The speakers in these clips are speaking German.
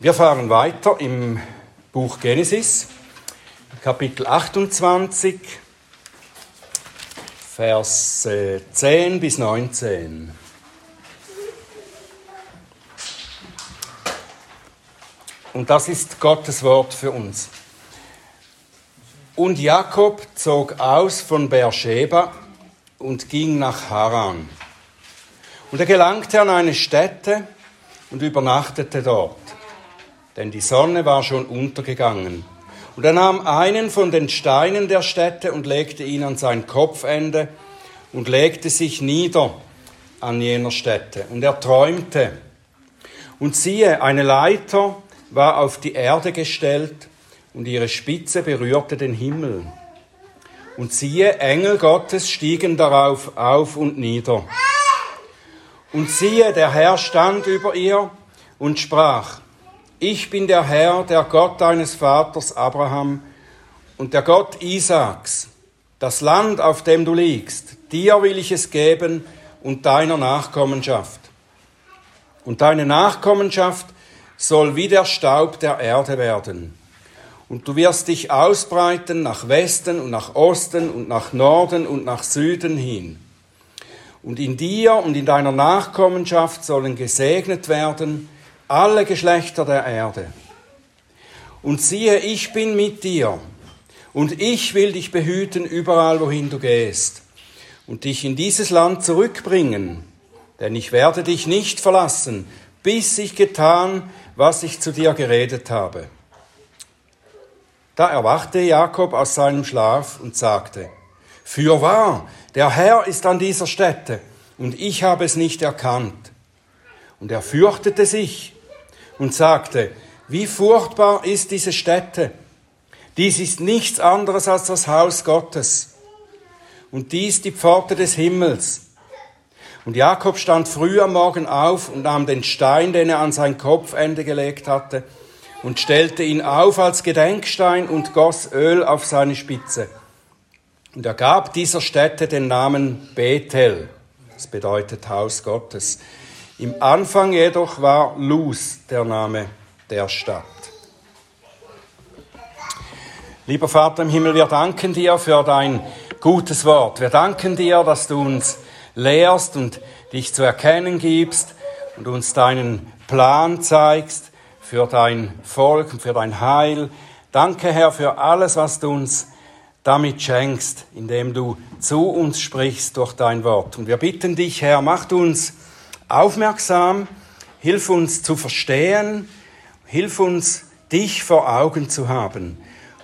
Wir fahren weiter im Buch Genesis, Kapitel 28, Vers 10 bis 19. Und das ist Gottes Wort für uns. Und Jakob zog aus von Beersheba und ging nach Haran. Und er gelangte an eine Stätte und übernachtete dort denn die Sonne war schon untergegangen. Und er nahm einen von den Steinen der Stätte und legte ihn an sein Kopfende und legte sich nieder an jener Stätte. Und er träumte. Und siehe, eine Leiter war auf die Erde gestellt und ihre Spitze berührte den Himmel. Und siehe, Engel Gottes stiegen darauf auf und nieder. Und siehe, der Herr stand über ihr und sprach, ich bin der Herr, der Gott deines Vaters Abraham und der Gott Isaaks. Das Land, auf dem du liegst, dir will ich es geben und deiner Nachkommenschaft. Und deine Nachkommenschaft soll wie der Staub der Erde werden. Und du wirst dich ausbreiten nach Westen und nach Osten und nach Norden und nach Süden hin. Und in dir und in deiner Nachkommenschaft sollen gesegnet werden alle Geschlechter der Erde. Und siehe, ich bin mit dir, und ich will dich behüten überall, wohin du gehst, und dich in dieses Land zurückbringen, denn ich werde dich nicht verlassen, bis ich getan, was ich zu dir geredet habe. Da erwachte Jakob aus seinem Schlaf und sagte, Fürwahr, der Herr ist an dieser Stätte, und ich habe es nicht erkannt. Und er fürchtete sich und sagte, wie furchtbar ist diese Stätte. Dies ist nichts anderes als das Haus Gottes. Und dies die Pforte des Himmels. Und Jakob stand früh am Morgen auf und nahm den Stein, den er an sein Kopfende gelegt hatte, und stellte ihn auf als Gedenkstein und goss Öl auf seine Spitze. Und er gab dieser Stätte den Namen Bethel. Das bedeutet Haus Gottes. Im Anfang jedoch war Luz der Name der Stadt. Lieber Vater im Himmel, wir danken dir für dein gutes Wort. Wir danken dir, dass du uns lehrst und dich zu erkennen gibst und uns deinen Plan zeigst für dein Volk und für dein Heil. Danke, Herr, für alles, was du uns damit schenkst, indem du zu uns sprichst durch dein Wort. Und wir bitten dich, Herr, macht uns aufmerksam, hilf uns zu verstehen, hilf uns, dich vor Augen zu haben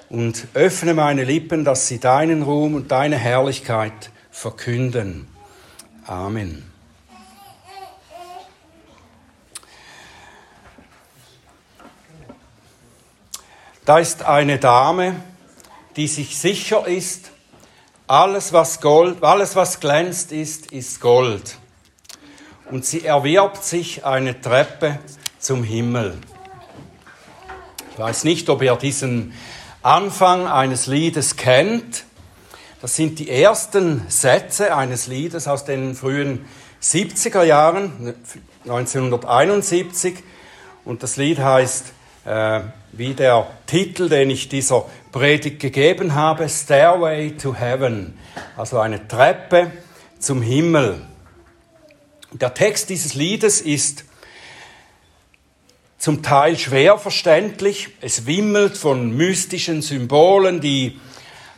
und öffne meine Lippen, dass sie deinen Ruhm und deine Herrlichkeit verkünden. Amen. Da ist eine Dame, die sich sicher ist, alles was Gold, alles was glänzt ist, ist Gold und sie erwirbt sich eine Treppe zum Himmel. Ich weiß nicht, ob ihr diesen Anfang eines Liedes kennt. Das sind die ersten Sätze eines Liedes aus den frühen 70er Jahren, 1971. Und das Lied heißt, äh, wie der Titel, den ich dieser Predigt gegeben habe, Stairway to Heaven, also eine Treppe zum Himmel. Der Text dieses Liedes ist zum Teil schwer verständlich. Es wimmelt von mystischen Symbolen, die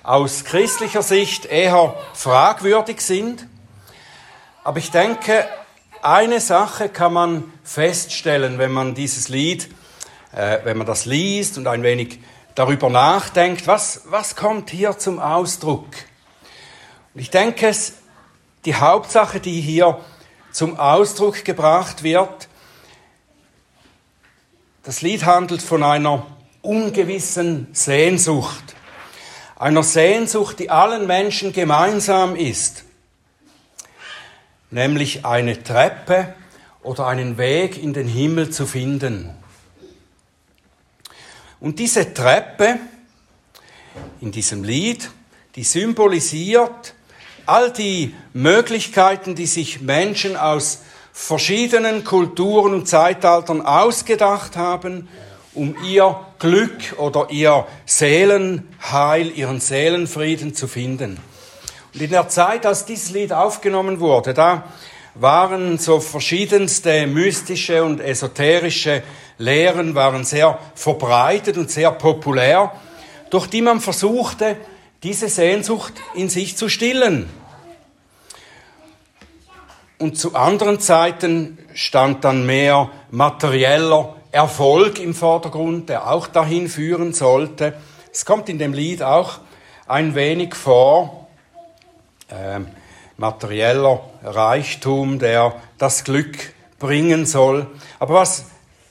aus christlicher Sicht eher fragwürdig sind. Aber ich denke, eine Sache kann man feststellen, wenn man dieses Lied, äh, wenn man das liest und ein wenig darüber nachdenkt, was, was kommt hier zum Ausdruck? Und ich denke, es, die Hauptsache, die hier zum Ausdruck gebracht wird. Das Lied handelt von einer ungewissen Sehnsucht, einer Sehnsucht, die allen Menschen gemeinsam ist, nämlich eine Treppe oder einen Weg in den Himmel zu finden. Und diese Treppe in diesem Lied, die symbolisiert all die Möglichkeiten, die sich Menschen aus verschiedenen Kulturen und Zeitaltern ausgedacht haben, um ihr Glück oder ihr Seelenheil, ihren Seelenfrieden zu finden. Und in der Zeit, als dieses Lied aufgenommen wurde, da waren so verschiedenste mystische und esoterische Lehren waren sehr verbreitet und sehr populär, durch die man versuchte, diese Sehnsucht in sich zu stillen. Und zu anderen Zeiten stand dann mehr materieller Erfolg im Vordergrund, der auch dahin führen sollte. Es kommt in dem Lied auch ein wenig vor, äh, materieller Reichtum, der das Glück bringen soll. Aber was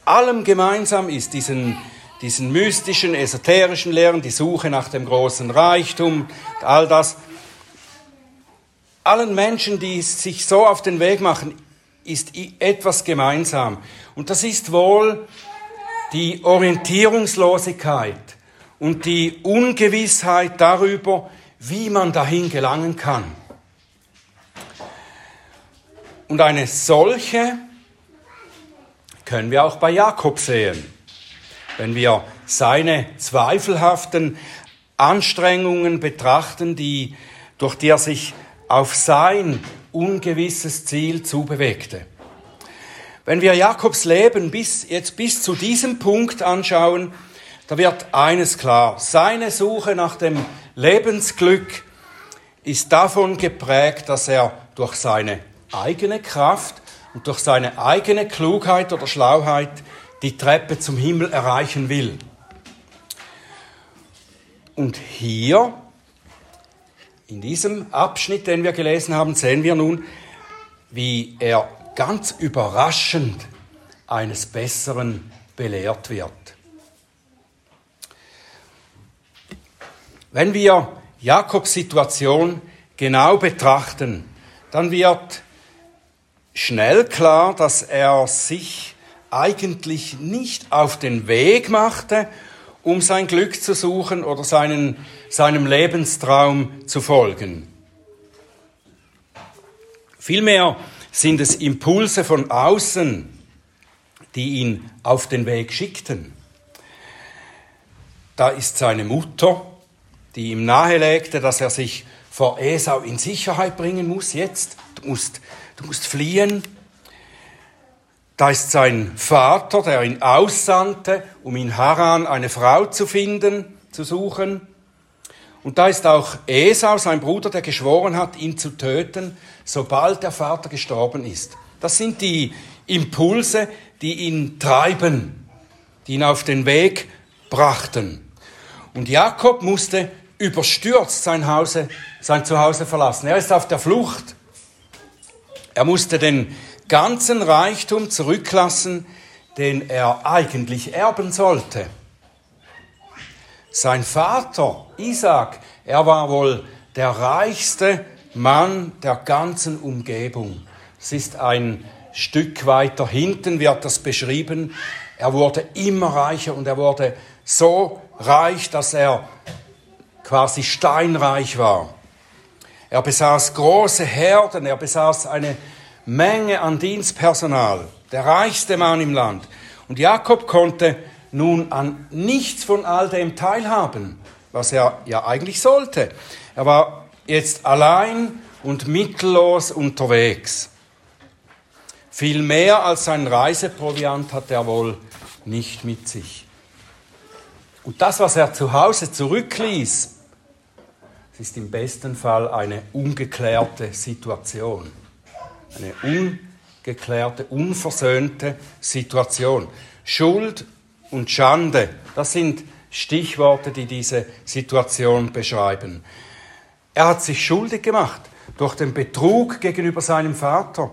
allem gemeinsam ist, diesen, diesen mystischen, esoterischen Lehren, die Suche nach dem großen Reichtum, all das, allen Menschen, die sich so auf den Weg machen, ist etwas gemeinsam. Und das ist wohl die Orientierungslosigkeit und die Ungewissheit darüber, wie man dahin gelangen kann. Und eine solche können wir auch bei Jakob sehen. Wenn wir seine zweifelhaften Anstrengungen betrachten, die, durch die er sich auf sein ungewisses Ziel zubewegte. Wenn wir Jakobs Leben bis, jetzt bis zu diesem Punkt anschauen, da wird eines klar. Seine Suche nach dem Lebensglück ist davon geprägt, dass er durch seine eigene Kraft und durch seine eigene Klugheit oder Schlauheit die Treppe zum Himmel erreichen will. Und hier in diesem Abschnitt, den wir gelesen haben, sehen wir nun, wie er ganz überraschend eines Besseren belehrt wird. Wenn wir Jakobs Situation genau betrachten, dann wird schnell klar, dass er sich eigentlich nicht auf den Weg machte, um sein Glück zu suchen oder seinen, seinem Lebenstraum zu folgen. Vielmehr sind es Impulse von außen, die ihn auf den Weg schickten. Da ist seine Mutter, die ihm nahelegte, dass er sich vor Esau in Sicherheit bringen muss jetzt. Du musst, du musst fliehen. Da ist sein Vater, der ihn aussandte, um in Haran eine Frau zu finden, zu suchen. Und da ist auch Esau, sein Bruder, der geschworen hat, ihn zu töten, sobald der Vater gestorben ist. Das sind die Impulse, die ihn treiben, die ihn auf den Weg brachten. Und Jakob musste überstürzt sein, Hause, sein Zuhause verlassen. Er ist auf der Flucht. Er musste den ganzen Reichtum zurücklassen, den er eigentlich erben sollte. Sein Vater, Isaac, er war wohl der reichste Mann der ganzen Umgebung. Es ist ein Stück weiter hinten, wird das beschrieben. Er wurde immer reicher und er wurde so reich, dass er quasi steinreich war. Er besaß große Herden, er besaß eine Menge an Dienstpersonal, der reichste Mann im Land. Und Jakob konnte nun an nichts von all dem teilhaben, was er ja eigentlich sollte. Er war jetzt allein und mittellos unterwegs. Viel mehr als sein Reiseproviant hat er wohl nicht mit sich. Und das, was er zu Hause zurückließ, ist im besten Fall eine ungeklärte Situation. Eine ungeklärte, unversöhnte Situation. Schuld und Schande, das sind Stichworte, die diese Situation beschreiben. Er hat sich schuldig gemacht durch den Betrug gegenüber seinem Vater.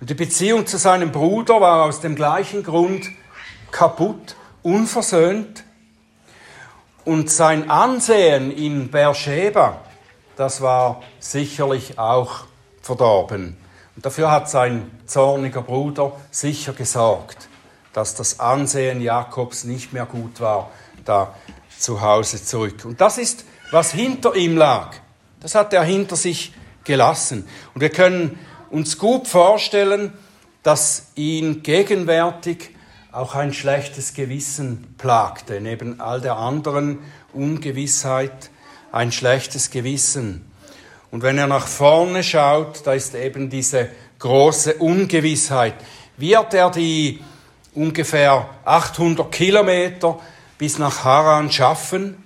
Und die Beziehung zu seinem Bruder war aus dem gleichen Grund kaputt, unversöhnt. Und sein Ansehen in Beersheba, das war sicherlich auch verdorben. Und dafür hat sein zorniger Bruder sicher gesorgt dass das Ansehen Jakobs nicht mehr gut war, da zu Hause zurück. Und das ist, was hinter ihm lag. Das hat er hinter sich gelassen. Und wir können uns gut vorstellen, dass ihn gegenwärtig auch ein schlechtes Gewissen plagte, neben all der anderen Ungewissheit ein schlechtes Gewissen. Und wenn er nach vorne schaut, da ist eben diese große Ungewissheit. Wird er die ungefähr 800 Kilometer bis nach Haran schaffen?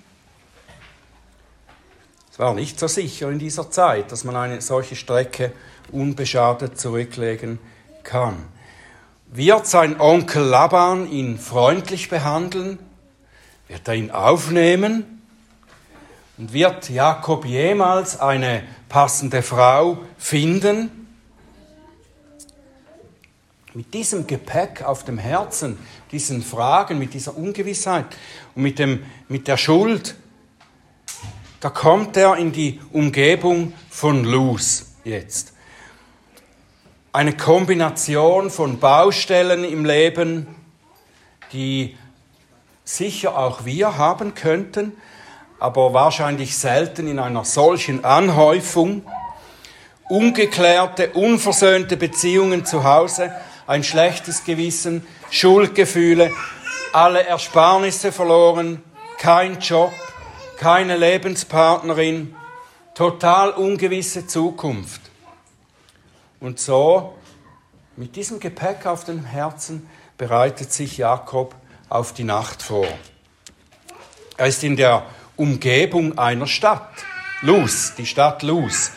Es war nicht so sicher in dieser Zeit, dass man eine solche Strecke unbeschadet zurücklegen kann. Wird sein Onkel Laban ihn freundlich behandeln? Wird er ihn aufnehmen? Und wird Jakob jemals eine passende Frau finden? Mit diesem Gepäck auf dem Herzen, diesen Fragen, mit dieser Ungewissheit und mit, dem, mit der Schuld, da kommt er in die Umgebung von Luz jetzt. Eine Kombination von Baustellen im Leben, die sicher auch wir haben könnten, aber wahrscheinlich selten in einer solchen Anhäufung. Ungeklärte, unversöhnte Beziehungen zu Hause, ein schlechtes Gewissen, Schuldgefühle, alle Ersparnisse verloren, kein Job, keine Lebenspartnerin, total ungewisse Zukunft. Und so, mit diesem Gepäck auf dem Herzen, bereitet sich Jakob auf die Nacht vor. Er ist in der Umgebung einer Stadt, Luz, die Stadt Luz.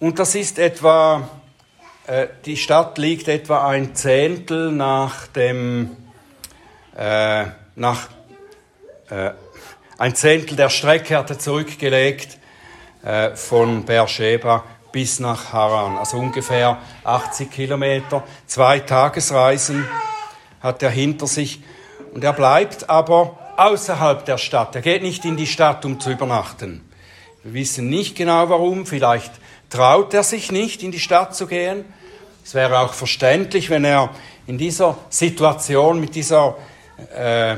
Und das ist etwa äh, die Stadt liegt etwa ein Zehntel nach dem, äh, nach, äh, ein Zehntel der Strecke hat er zurückgelegt äh, von Beersheba bis nach Haran, also ungefähr 80 Kilometer, zwei Tagesreisen hat er hinter sich. Und er bleibt aber außerhalb der Stadt. Er geht nicht in die Stadt, um zu übernachten. Wir wissen nicht genau warum, vielleicht traut er sich nicht, in die Stadt zu gehen. Es wäre auch verständlich, wenn er in dieser Situation, mit dieser äh,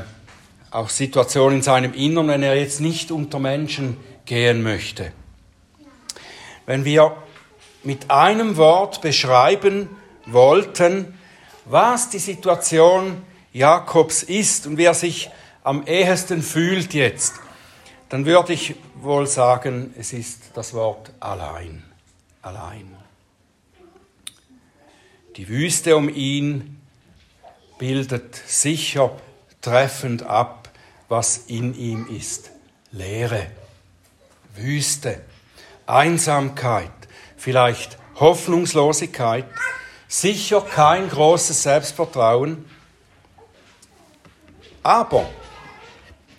auch Situation in seinem Innern, wenn er jetzt nicht unter Menschen gehen möchte. Wenn wir mit einem Wort beschreiben wollten, was die Situation Jakobs ist und wie er sich am ehesten fühlt jetzt, dann würde ich wohl sagen, es ist das Wort allein allein. Die Wüste um ihn bildet sicher treffend ab, was in ihm ist. Leere, Wüste, Einsamkeit, vielleicht Hoffnungslosigkeit, sicher kein großes Selbstvertrauen. Aber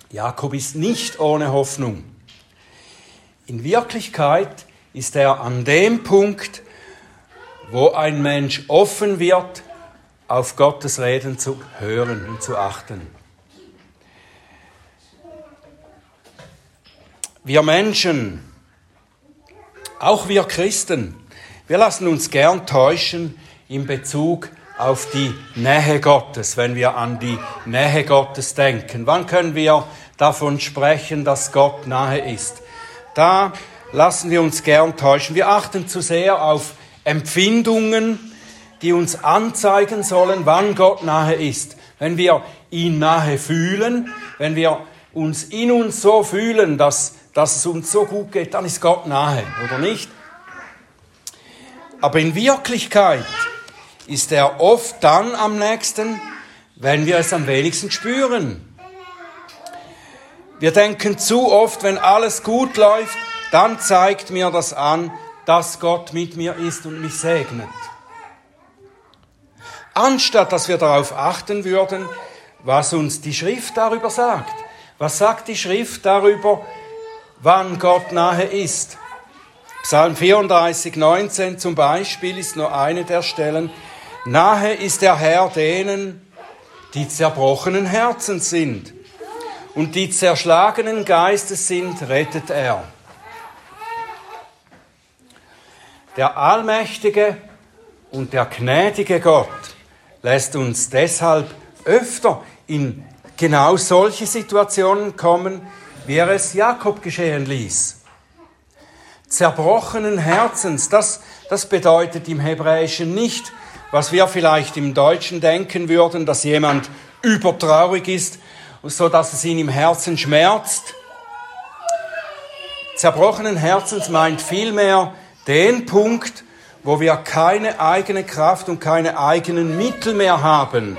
Jakob ist nicht ohne Hoffnung. In Wirklichkeit ist er an dem Punkt, wo ein Mensch offen wird, auf Gottes Reden zu hören und zu achten. Wir Menschen, auch wir Christen, wir lassen uns gern täuschen in Bezug auf die Nähe Gottes, wenn wir an die Nähe Gottes denken. Wann können wir davon sprechen, dass Gott nahe ist? Da lassen wir uns gern täuschen. Wir achten zu sehr auf Empfindungen, die uns anzeigen sollen, wann Gott nahe ist. Wenn wir ihn nahe fühlen, wenn wir uns in uns so fühlen, dass, dass es uns so gut geht, dann ist Gott nahe, oder nicht? Aber in Wirklichkeit ist er oft dann am nächsten, wenn wir es am wenigsten spüren. Wir denken zu oft, wenn alles gut läuft, dann zeigt mir das an, dass Gott mit mir ist und mich segnet. Anstatt dass wir darauf achten würden, was uns die Schrift darüber sagt. Was sagt die Schrift darüber, wann Gott nahe ist? Psalm 34, 19 zum Beispiel ist nur eine der Stellen. Nahe ist der Herr denen, die zerbrochenen Herzen sind und die zerschlagenen Geistes sind, rettet er. Der allmächtige und der gnädige Gott lässt uns deshalb öfter in genau solche Situationen kommen, wie er es Jakob geschehen ließ. Zerbrochenen Herzens, das, das bedeutet im Hebräischen nicht was wir vielleicht im Deutschen denken würden, dass jemand übertraurig ist, so dass es ihn im Herzen schmerzt. Zerbrochenen Herzens meint vielmehr den Punkt, wo wir keine eigene Kraft und keine eigenen Mittel mehr haben,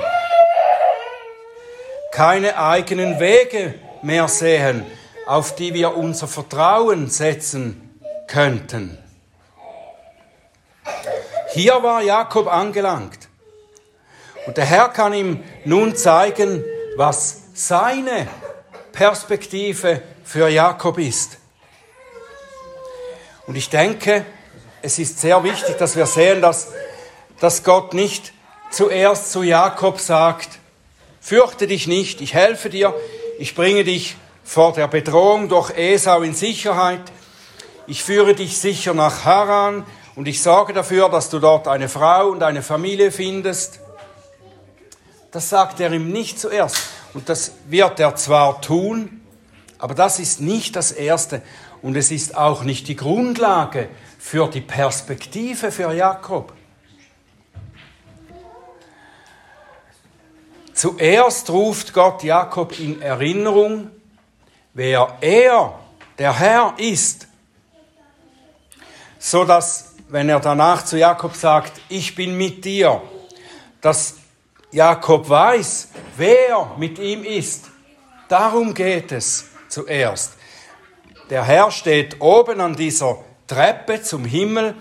keine eigenen Wege mehr sehen, auf die wir unser Vertrauen setzen könnten. Hier war Jakob angelangt. Und der Herr kann ihm nun zeigen, was seine Perspektive für Jakob ist. Und ich denke, es ist sehr wichtig, dass wir sehen, dass, dass Gott nicht zuerst zu Jakob sagt, fürchte dich nicht, ich helfe dir, ich bringe dich vor der Bedrohung durch Esau in Sicherheit, ich führe dich sicher nach Haran und ich sorge dafür, dass du dort eine Frau und eine Familie findest. Das sagt er ihm nicht zuerst. Und das wird er zwar tun, aber das ist nicht das Erste. Und es ist auch nicht die Grundlage für die Perspektive für Jakob. Zuerst ruft Gott Jakob in Erinnerung, wer er, der Herr, ist, so dass, wenn er danach zu Jakob sagt, ich bin mit dir, dass Jakob weiß, wer mit ihm ist. Darum geht es zuerst. Der Herr steht oben an dieser Treppe zum Himmel.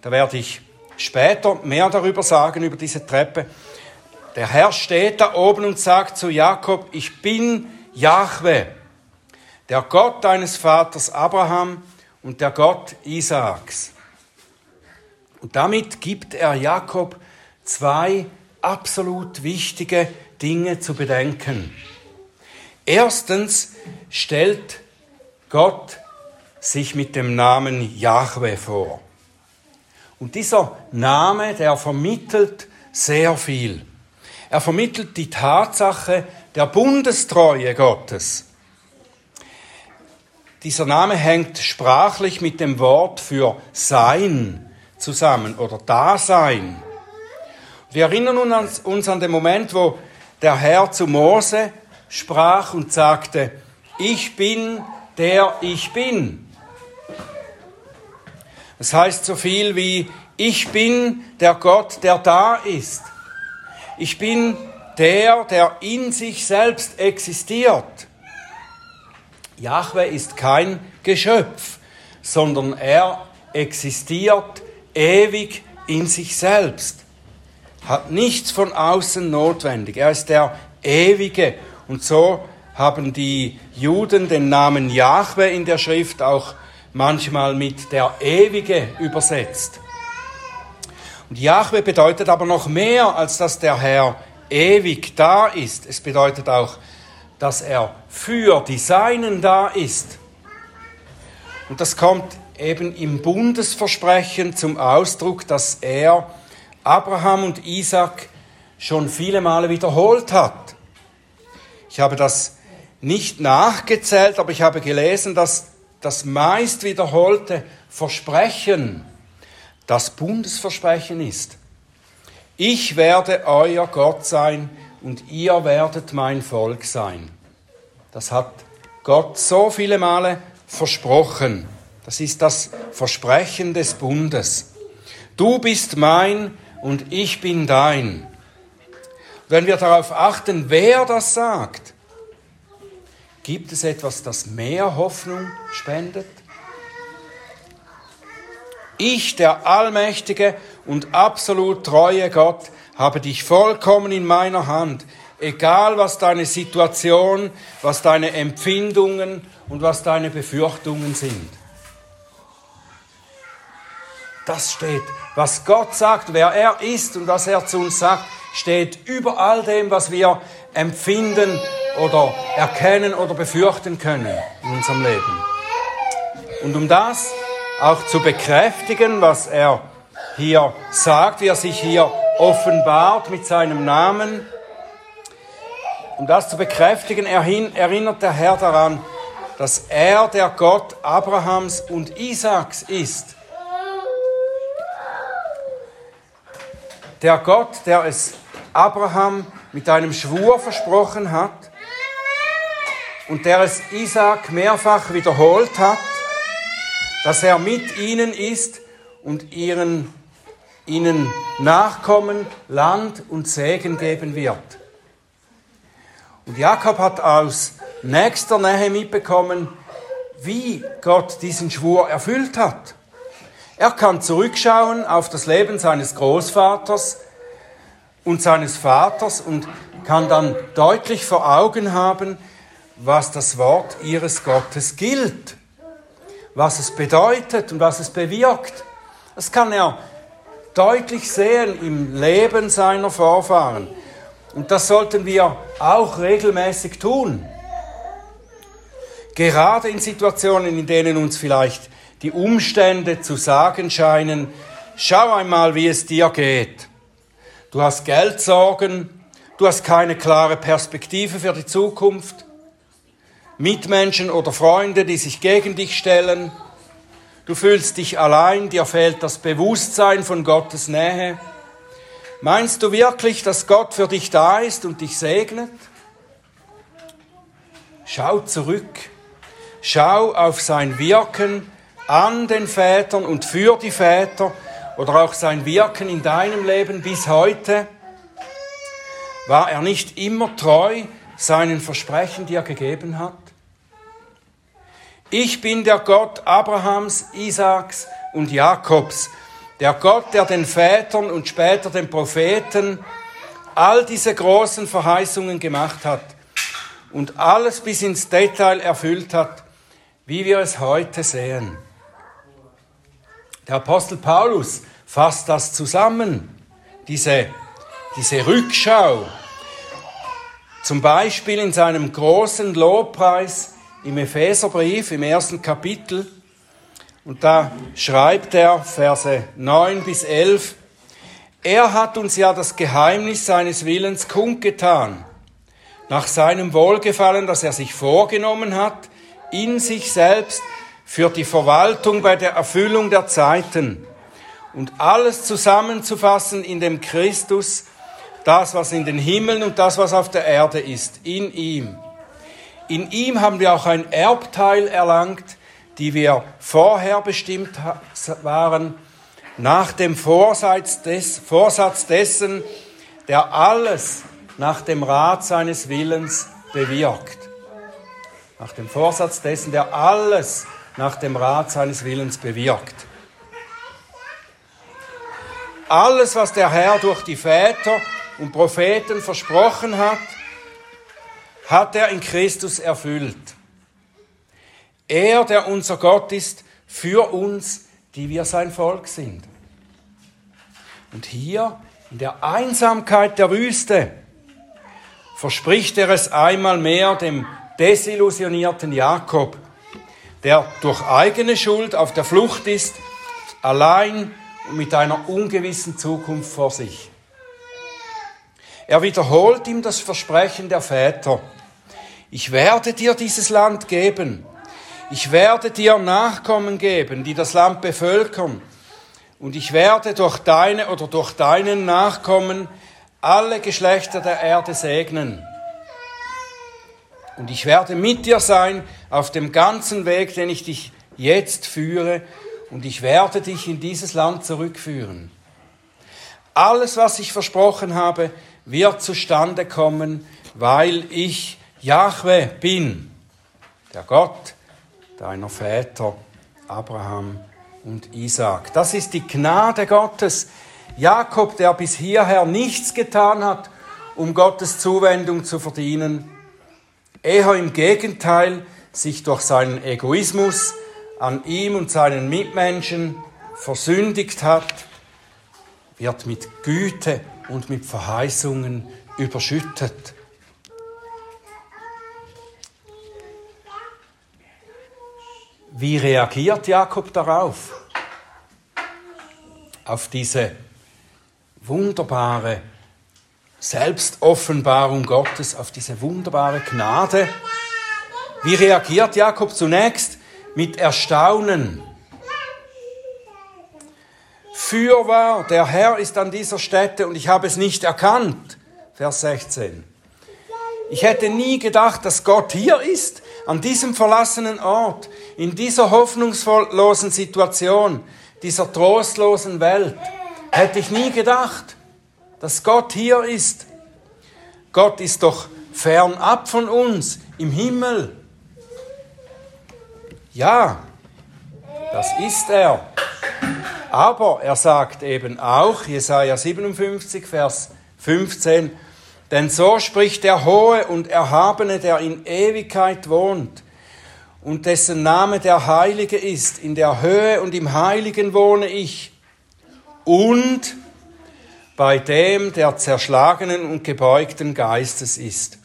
Da werde ich später mehr darüber sagen, über diese Treppe. Der Herr steht da oben und sagt zu Jakob, ich bin Jahwe, der Gott deines Vaters Abraham und der Gott Isaaks. Und damit gibt er Jakob zwei absolut wichtige Dinge zu bedenken. Erstens stellt Gott sich mit dem Namen Yahweh vor. Und dieser Name, der vermittelt sehr viel. Er vermittelt die Tatsache der Bundestreue Gottes. Dieser Name hängt sprachlich mit dem Wort für Sein zusammen oder Dasein. Wir erinnern uns an den Moment, wo der Herr zu Mose sprach und sagte, ich bin der ich bin. Das heißt so viel wie, ich bin der Gott, der da ist. Ich bin der, der in sich selbst existiert. Jahwe ist kein Geschöpf, sondern er existiert ewig in sich selbst, hat nichts von außen notwendig. Er ist der Ewige und so haben die Juden den Namen Jahwe in der Schrift auch manchmal mit der Ewige übersetzt. Und Jahwe bedeutet aber noch mehr, als dass der Herr ewig da ist. Es bedeutet auch, dass er für die Seinen da ist. Und das kommt eben im Bundesversprechen zum Ausdruck, dass er Abraham und Isaac schon viele Male wiederholt hat. Ich habe das nicht nachgezählt, aber ich habe gelesen, dass das meist wiederholte Versprechen das Bundesversprechen ist. Ich werde euer Gott sein und ihr werdet mein Volk sein. Das hat Gott so viele Male versprochen. Das ist das Versprechen des Bundes. Du bist mein und ich bin dein. Wenn wir darauf achten, wer das sagt, Gibt es etwas, das mehr Hoffnung spendet? Ich, der allmächtige und absolut treue Gott, habe dich vollkommen in meiner Hand, egal was deine Situation, was deine Empfindungen und was deine Befürchtungen sind. Das steht, was Gott sagt, wer er ist und was er zu uns sagt, steht über all dem, was wir empfinden oder erkennen oder befürchten können in unserem Leben. Und um das auch zu bekräftigen, was er hier sagt, wie er sich hier offenbart mit seinem Namen, um das zu bekräftigen, erinnert der Herr daran, dass er der Gott Abrahams und Isaaks ist. Der Gott, der es Abraham mit einem Schwur versprochen hat und der es Isaac mehrfach wiederholt hat, dass er mit ihnen ist und ihren, ihnen Nachkommen Land und Segen geben wird. Und Jakob hat aus nächster Nähe mitbekommen, wie Gott diesen Schwur erfüllt hat. Er kann zurückschauen auf das Leben seines Großvaters und seines Vaters und kann dann deutlich vor Augen haben, was das Wort ihres Gottes gilt, was es bedeutet und was es bewirkt. Das kann er deutlich sehen im Leben seiner Vorfahren. Und das sollten wir auch regelmäßig tun. Gerade in Situationen, in denen uns vielleicht die Umstände zu sagen scheinen, schau einmal, wie es dir geht. Du hast Geldsorgen, du hast keine klare Perspektive für die Zukunft, Mitmenschen oder Freunde, die sich gegen dich stellen, du fühlst dich allein, dir fehlt das Bewusstsein von Gottes Nähe. Meinst du wirklich, dass Gott für dich da ist und dich segnet? Schau zurück. Schau auf sein Wirken an den Vätern und für die Väter oder auch sein Wirken in deinem Leben bis heute. War er nicht immer treu seinen Versprechen, die er gegeben hat? Ich bin der Gott Abrahams, Isaaks und Jakobs, der Gott, der den Vätern und später den Propheten all diese großen Verheißungen gemacht hat und alles bis ins Detail erfüllt hat, wie wir es heute sehen. Der Apostel Paulus fasst das zusammen, diese, diese Rückschau. Zum Beispiel in seinem großen Lobpreis im Epheserbrief im ersten Kapitel. Und da schreibt er, Verse 9 bis 11, er hat uns ja das Geheimnis seines Willens kundgetan, nach seinem Wohlgefallen, das er sich vorgenommen hat, in sich selbst für die Verwaltung bei der Erfüllung der Zeiten und alles zusammenzufassen in dem Christus, das, was in den Himmeln und das, was auf der Erde ist, in ihm. In ihm haben wir auch ein Erbteil erlangt, die wir vorher bestimmt waren, nach dem Vorsatz, des, Vorsatz dessen, der alles nach dem Rat seines Willens bewirkt nach dem Vorsatz dessen, der alles nach dem Rat seines Willens bewirkt. Alles, was der Herr durch die Väter und Propheten versprochen hat, hat er in Christus erfüllt. Er, der unser Gott ist, für uns, die wir sein Volk sind. Und hier, in der Einsamkeit der Wüste, verspricht er es einmal mehr dem desillusionierten Jakob, der durch eigene Schuld auf der Flucht ist, allein und mit einer ungewissen Zukunft vor sich. Er wiederholt ihm das Versprechen der Väter. Ich werde dir dieses Land geben. Ich werde dir Nachkommen geben, die das Land bevölkern. Und ich werde durch deine oder durch deinen Nachkommen alle Geschlechter der Erde segnen. Und ich werde mit dir sein auf dem ganzen Weg, den ich dich jetzt führe, und ich werde dich in dieses Land zurückführen. Alles, was ich versprochen habe, wird zustande kommen, weil ich Jahwe bin, der Gott deiner Väter Abraham und Isaac. Das ist die Gnade Gottes. Jakob, der bis hierher nichts getan hat, um Gottes Zuwendung zu verdienen, Eher im Gegenteil sich durch seinen Egoismus an ihm und seinen Mitmenschen versündigt hat, wird mit Güte und mit Verheißungen überschüttet. Wie reagiert Jakob darauf? Auf diese wunderbare Selbstoffenbarung Gottes, auf diese wunderbare Gnade. Wie reagiert Jakob zunächst? Mit Erstaunen. Fürwahr, der Herr ist an dieser Stätte und ich habe es nicht erkannt. Vers 16. Ich hätte nie gedacht, dass Gott hier ist, an diesem verlassenen Ort, in dieser hoffnungslosen Situation, dieser trostlosen Welt. Hätte ich nie gedacht, dass Gott hier ist. Gott ist doch fernab von uns, im Himmel. Ja, das ist er. Aber er sagt eben auch, Jesaja 57, Vers 15, denn so spricht der Hohe und Erhabene, der in Ewigkeit wohnt und dessen Name der Heilige ist. In der Höhe und im Heiligen wohne ich. Und bei dem, der zerschlagenen und gebeugten Geistes ist,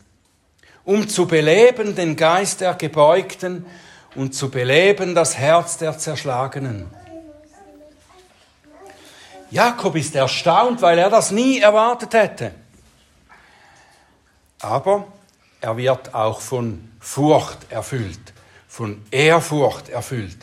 um zu beleben den Geist der Gebeugten und zu beleben das Herz der Zerschlagenen. Jakob ist erstaunt, weil er das nie erwartet hätte. Aber er wird auch von Furcht erfüllt, von Ehrfurcht erfüllt.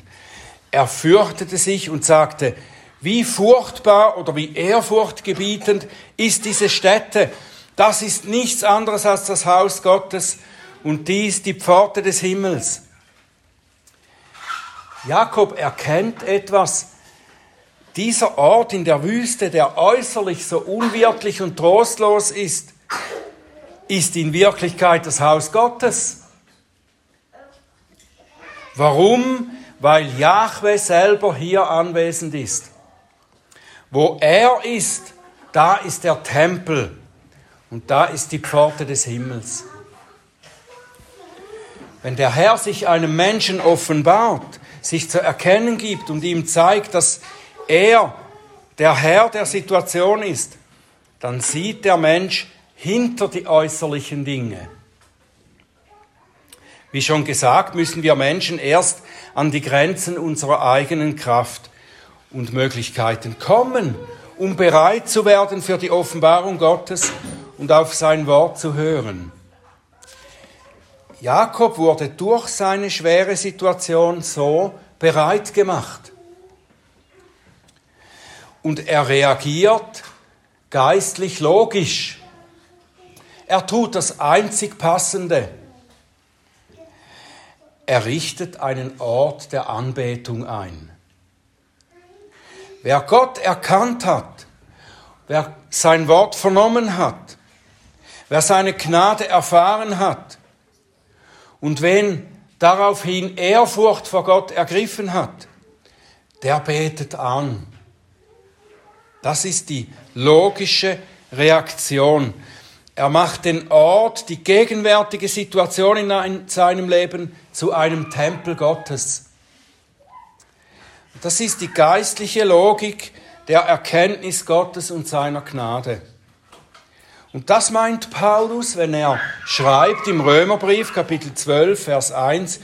Er fürchtete sich und sagte, wie furchtbar oder wie ehrfurchtgebietend ist diese Stätte. Das ist nichts anderes als das Haus Gottes und dies die Pforte des Himmels. Jakob erkennt etwas, dieser Ort in der Wüste, der äußerlich so unwirtlich und trostlos ist, ist in Wirklichkeit das Haus Gottes. Warum? Weil Jahwe selber hier anwesend ist. Wo er ist, da ist der Tempel und da ist die Pforte des Himmels. Wenn der Herr sich einem Menschen offenbart, sich zu erkennen gibt und ihm zeigt, dass er der Herr der Situation ist, dann sieht der Mensch hinter die äußerlichen Dinge. Wie schon gesagt, müssen wir Menschen erst an die Grenzen unserer eigenen Kraft und Möglichkeiten kommen, um bereit zu werden für die Offenbarung Gottes und auf sein Wort zu hören. Jakob wurde durch seine schwere Situation so bereit gemacht und er reagiert geistlich logisch. Er tut das einzig Passende. Er richtet einen Ort der Anbetung ein. Wer Gott erkannt hat, wer sein Wort vernommen hat, wer seine Gnade erfahren hat und wen daraufhin Ehrfurcht vor Gott ergriffen hat, der betet an. Das ist die logische Reaktion. Er macht den Ort, die gegenwärtige Situation in seinem Leben zu einem Tempel Gottes. Das ist die geistliche Logik der Erkenntnis Gottes und seiner Gnade. Und das meint Paulus, wenn er schreibt im Römerbrief Kapitel 12, Vers 1,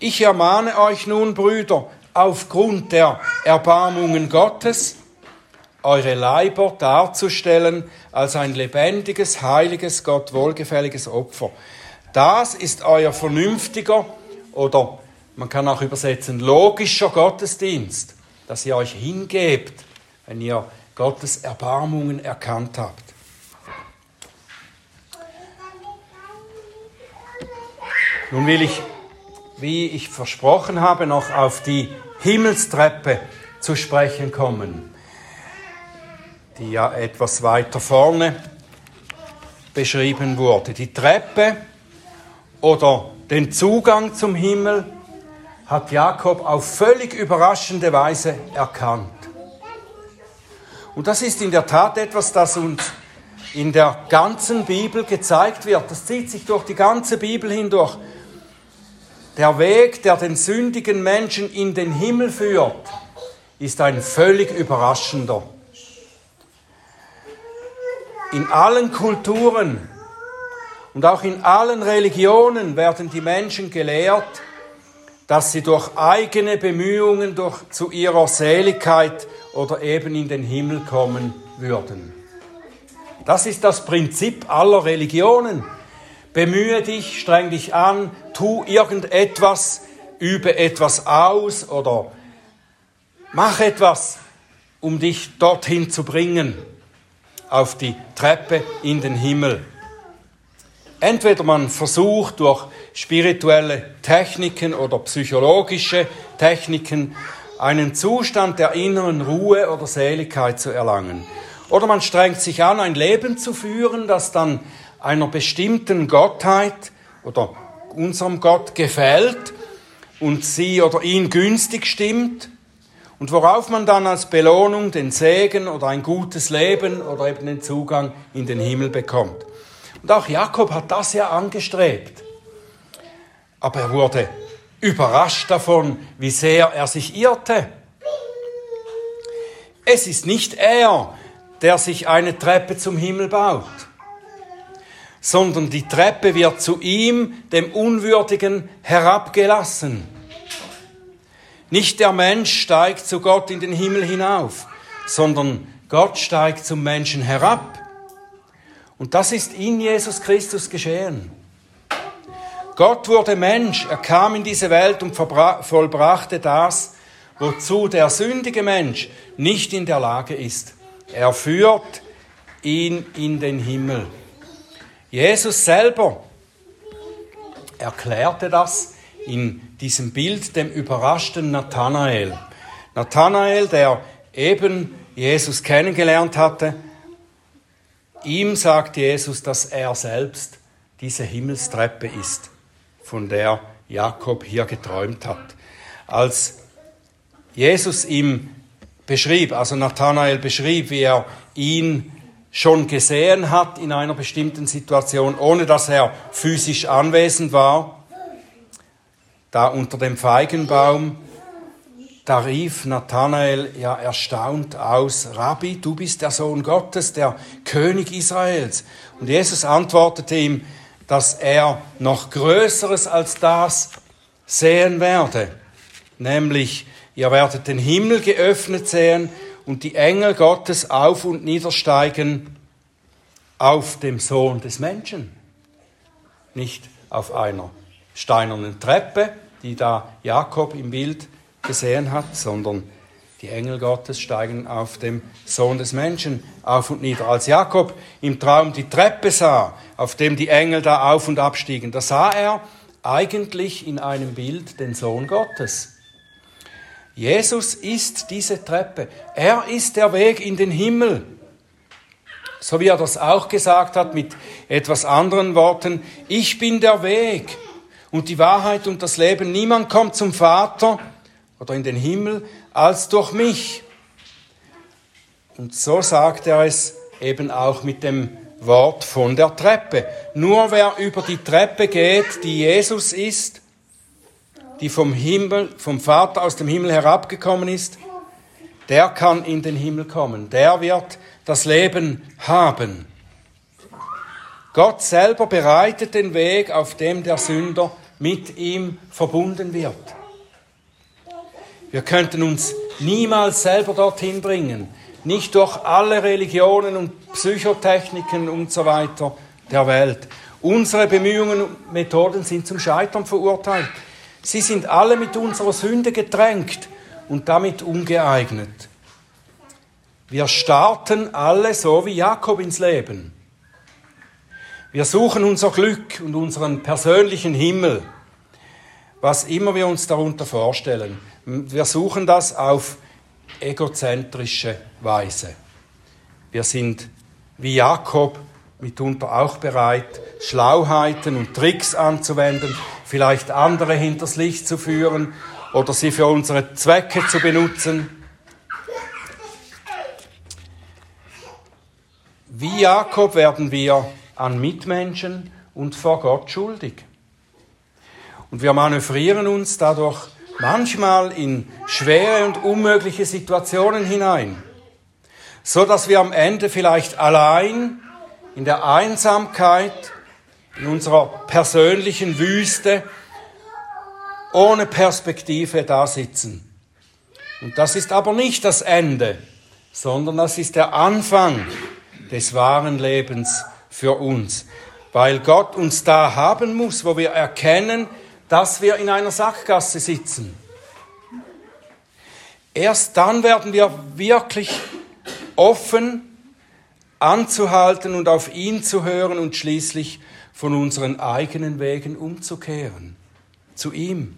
ich ermahne euch nun, Brüder, aufgrund der Erbarmungen Gottes, eure Leiber darzustellen als ein lebendiges, heiliges, Gott wohlgefälliges Opfer. Das ist euer vernünftiger oder man kann auch übersetzen logischer Gottesdienst, dass ihr euch hingebt, wenn ihr Gottes Erbarmungen erkannt habt. Nun will ich, wie ich versprochen habe, noch auf die Himmelstreppe zu sprechen kommen die ja etwas weiter vorne beschrieben wurde. Die Treppe oder den Zugang zum Himmel hat Jakob auf völlig überraschende Weise erkannt. Und das ist in der Tat etwas, das uns in der ganzen Bibel gezeigt wird. Das zieht sich durch die ganze Bibel hindurch. Der Weg, der den sündigen Menschen in den Himmel führt, ist ein völlig überraschender. In allen Kulturen und auch in allen Religionen werden die Menschen gelehrt, dass sie durch eigene Bemühungen durch, zu ihrer Seligkeit oder eben in den Himmel kommen würden. Das ist das Prinzip aller Religionen. Bemühe dich, streng dich an, tu irgendetwas, übe etwas aus oder mach etwas um dich dorthin zu bringen, auf die Treppe in den Himmel. Entweder man versucht durch spirituelle Techniken oder psychologische Techniken einen Zustand der inneren Ruhe oder Seligkeit zu erlangen. Oder man strengt sich an, ein Leben zu führen, das dann einer bestimmten Gottheit oder unserem Gott gefällt und sie oder ihn günstig stimmt und worauf man dann als Belohnung den Segen oder ein gutes Leben oder eben den Zugang in den Himmel bekommt. Und auch Jakob hat das ja angestrebt. Aber er wurde überrascht davon, wie sehr er sich irrte. Es ist nicht er, der sich eine Treppe zum Himmel baut, sondern die Treppe wird zu ihm, dem Unwürdigen, herabgelassen. Nicht der Mensch steigt zu Gott in den Himmel hinauf, sondern Gott steigt zum Menschen herab. Und das ist in Jesus Christus geschehen. Gott wurde Mensch, er kam in diese Welt und vollbrachte das, wozu der sündige Mensch nicht in der Lage ist. Er führt ihn in den Himmel. Jesus selber erklärte das in diesem Bild dem überraschten Nathanael. Nathanael, der eben Jesus kennengelernt hatte, ihm sagt Jesus, dass er selbst diese Himmelstreppe ist, von der Jakob hier geträumt hat. Als Jesus ihm beschrieb, also Nathanael beschrieb, wie er ihn schon gesehen hat in einer bestimmten Situation, ohne dass er physisch anwesend war, da unter dem Feigenbaum, da rief Nathanael ja erstaunt aus, Rabbi, du bist der Sohn Gottes, der König Israels. Und Jesus antwortete ihm, dass er noch Größeres als das sehen werde, nämlich ihr werdet den Himmel geöffnet sehen und die Engel Gottes auf und niedersteigen auf dem Sohn des Menschen, nicht auf einer steinernen Treppe, die da Jakob im Bild gesehen hat, sondern die Engel Gottes steigen auf dem Sohn des Menschen auf und nieder. Als Jakob im Traum die Treppe sah, auf dem die Engel da auf und abstiegen, da sah er eigentlich in einem Bild den Sohn Gottes. Jesus ist diese Treppe. Er ist der Weg in den Himmel. So wie er das auch gesagt hat mit etwas anderen Worten. Ich bin der Weg und die Wahrheit und das Leben. Niemand kommt zum Vater oder in den Himmel als durch mich. Und so sagt er es eben auch mit dem Wort von der Treppe. Nur wer über die Treppe geht, die Jesus ist, die vom Himmel, vom Vater aus dem Himmel herabgekommen ist, der kann in den Himmel kommen. Der wird das Leben haben. Gott selber bereitet den Weg, auf dem der Sünder mit ihm verbunden wird. Wir könnten uns niemals selber dorthin bringen, nicht durch alle Religionen und Psychotechniken und so weiter der Welt. Unsere Bemühungen und Methoden sind zum Scheitern verurteilt. Sie sind alle mit unserer Sünde getränkt und damit ungeeignet. Wir starten alle so wie Jakob ins Leben. Wir suchen unser Glück und unseren persönlichen Himmel, was immer wir uns darunter vorstellen. Wir suchen das auf egozentrische Weise. Wir sind wie Jakob mitunter auch bereit, Schlauheiten und Tricks anzuwenden, vielleicht andere hinters Licht zu führen oder sie für unsere Zwecke zu benutzen. Wie Jakob werden wir an Mitmenschen und vor Gott schuldig. Und wir manövrieren uns dadurch manchmal in schwere und unmögliche Situationen hinein, so dass wir am Ende vielleicht allein in der Einsamkeit, in unserer persönlichen Wüste, ohne Perspektive da sitzen. Und das ist aber nicht das Ende, sondern das ist der Anfang des wahren Lebens für uns, weil Gott uns da haben muss, wo wir erkennen, dass wir in einer Sackgasse sitzen. Erst dann werden wir wirklich offen anzuhalten und auf ihn zu hören und schließlich von unseren eigenen Wegen umzukehren. Zu ihm.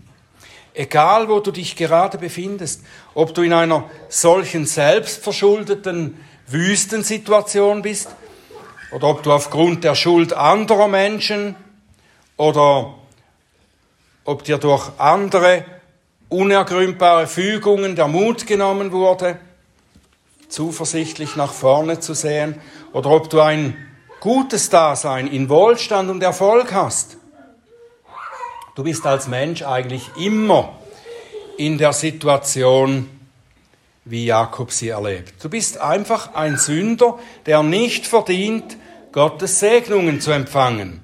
Egal, wo du dich gerade befindest, ob du in einer solchen selbstverschuldeten Wüstensituation bist oder ob du aufgrund der Schuld anderer Menschen oder ob dir durch andere unergründbare Fügungen der Mut genommen wurde, zuversichtlich nach vorne zu sehen, oder ob du ein gutes Dasein in Wohlstand und Erfolg hast. Du bist als Mensch eigentlich immer in der Situation, wie Jakob sie erlebt. Du bist einfach ein Sünder, der nicht verdient, Gottes Segnungen zu empfangen.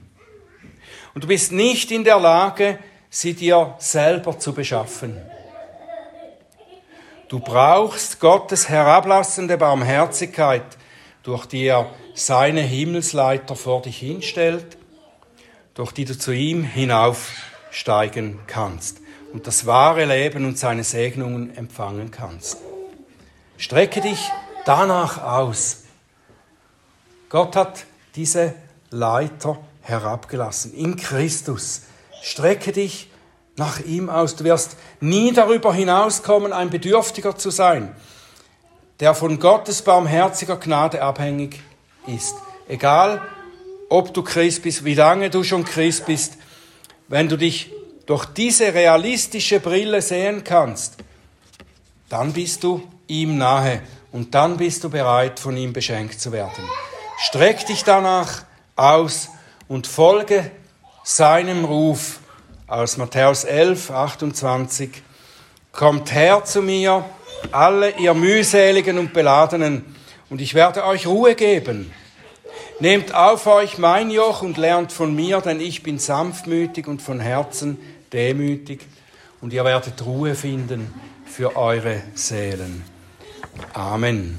Und du bist nicht in der Lage, sie dir selber zu beschaffen. Du brauchst Gottes herablassende Barmherzigkeit, durch die er seine Himmelsleiter vor dich hinstellt, durch die du zu ihm hinaufsteigen kannst und das wahre Leben und seine Segnungen empfangen kannst. Strecke dich danach aus. Gott hat diese Leiter herabgelassen in Christus. Strecke dich nach ihm aus. Du wirst nie darüber hinauskommen, ein Bedürftiger zu sein, der von Gottes barmherziger Gnade abhängig ist. Egal, ob du Christ bist, wie lange du schon Christ bist, wenn du dich durch diese realistische Brille sehen kannst, dann bist du ihm nahe und dann bist du bereit, von ihm beschenkt zu werden. Streck dich danach aus und folge seinem Ruf aus Matthäus 11, 28. Kommt her zu mir, alle ihr mühseligen und beladenen, und ich werde euch Ruhe geben. Nehmt auf euch mein Joch und lernt von mir, denn ich bin sanftmütig und von Herzen demütig, und ihr werdet Ruhe finden für eure Seelen. Amen.